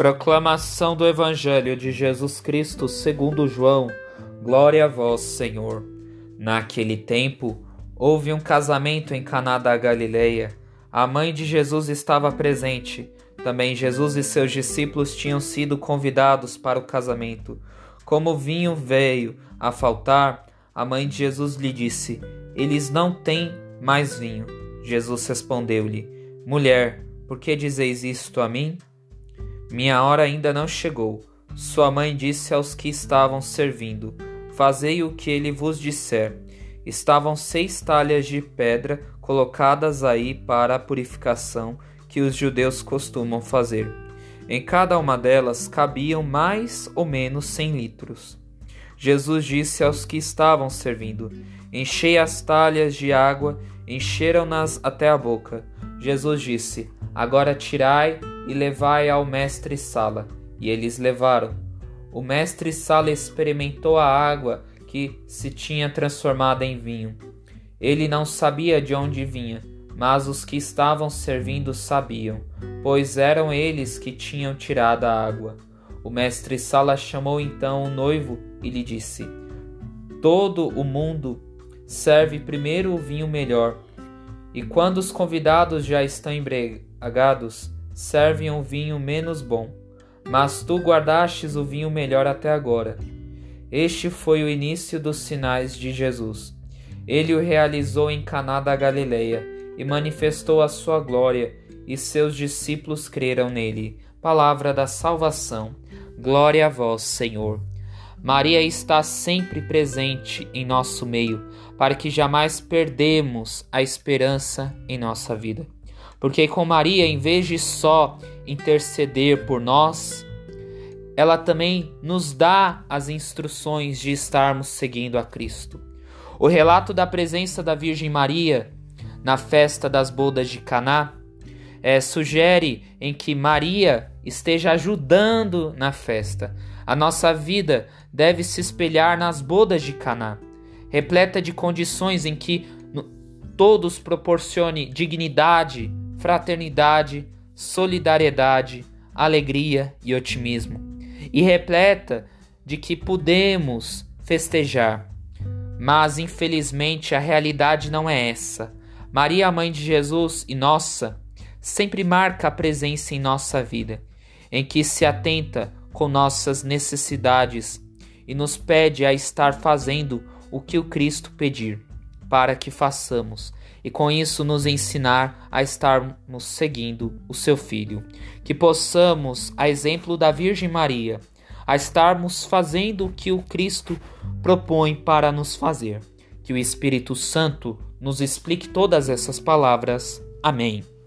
Proclamação do Evangelho de Jesus Cristo segundo João. Glória a vós, Senhor. Naquele tempo, houve um casamento em Caná da Galileia. A mãe de Jesus estava presente. Também Jesus e seus discípulos tinham sido convidados para o casamento. Como o vinho veio a faltar, a mãe de Jesus lhe disse: Eles não têm mais vinho. Jesus respondeu-lhe: Mulher, por que dizeis isto a mim? Minha hora ainda não chegou. Sua mãe disse aos que estavam servindo: Fazei o que ele vos disser. Estavam seis talhas de pedra colocadas aí para a purificação que os judeus costumam fazer. Em cada uma delas cabiam mais ou menos cem litros. Jesus disse aos que estavam servindo: Enchei as talhas de água, encheram-nas até a boca. Jesus disse: Agora tirai e levai ao mestre Sala. E eles levaram. O mestre Sala experimentou a água que se tinha transformado em vinho. Ele não sabia de onde vinha, mas os que estavam servindo sabiam, pois eram eles que tinham tirado a água. O mestre Sala chamou então o noivo e lhe disse: Todo o mundo serve primeiro o vinho melhor, e quando os convidados já estão embriagados, servem um vinho menos bom, mas tu guardastes o vinho melhor até agora. Este foi o início dos sinais de Jesus. Ele o realizou em Caná da Galileia e manifestou a sua glória, e seus discípulos creram nele. Palavra da salvação. Glória a vós, Senhor. Maria está sempre presente em nosso meio, para que jamais perdemos a esperança em nossa vida. Porque com Maria, em vez de só interceder por nós, ela também nos dá as instruções de estarmos seguindo a Cristo. O relato da presença da Virgem Maria na festa das bodas de Caná é, sugere em que Maria esteja ajudando na festa. A nossa vida deve se espelhar nas bodas de Caná, repleta de condições em que todos proporcione dignidade, fraternidade, solidariedade, alegria e otimismo, e repleta de que podemos festejar. Mas infelizmente a realidade não é essa. Maria, mãe de Jesus e nossa, sempre marca a presença em nossa vida, em que se atenta com nossas necessidades e nos pede a estar fazendo o que o Cristo pedir, para que façamos e com isso nos ensinar a estarmos seguindo o seu Filho. Que possamos, a exemplo da Virgem Maria, a estarmos fazendo o que o Cristo propõe para nos fazer. Que o Espírito Santo nos explique todas essas palavras. Amém.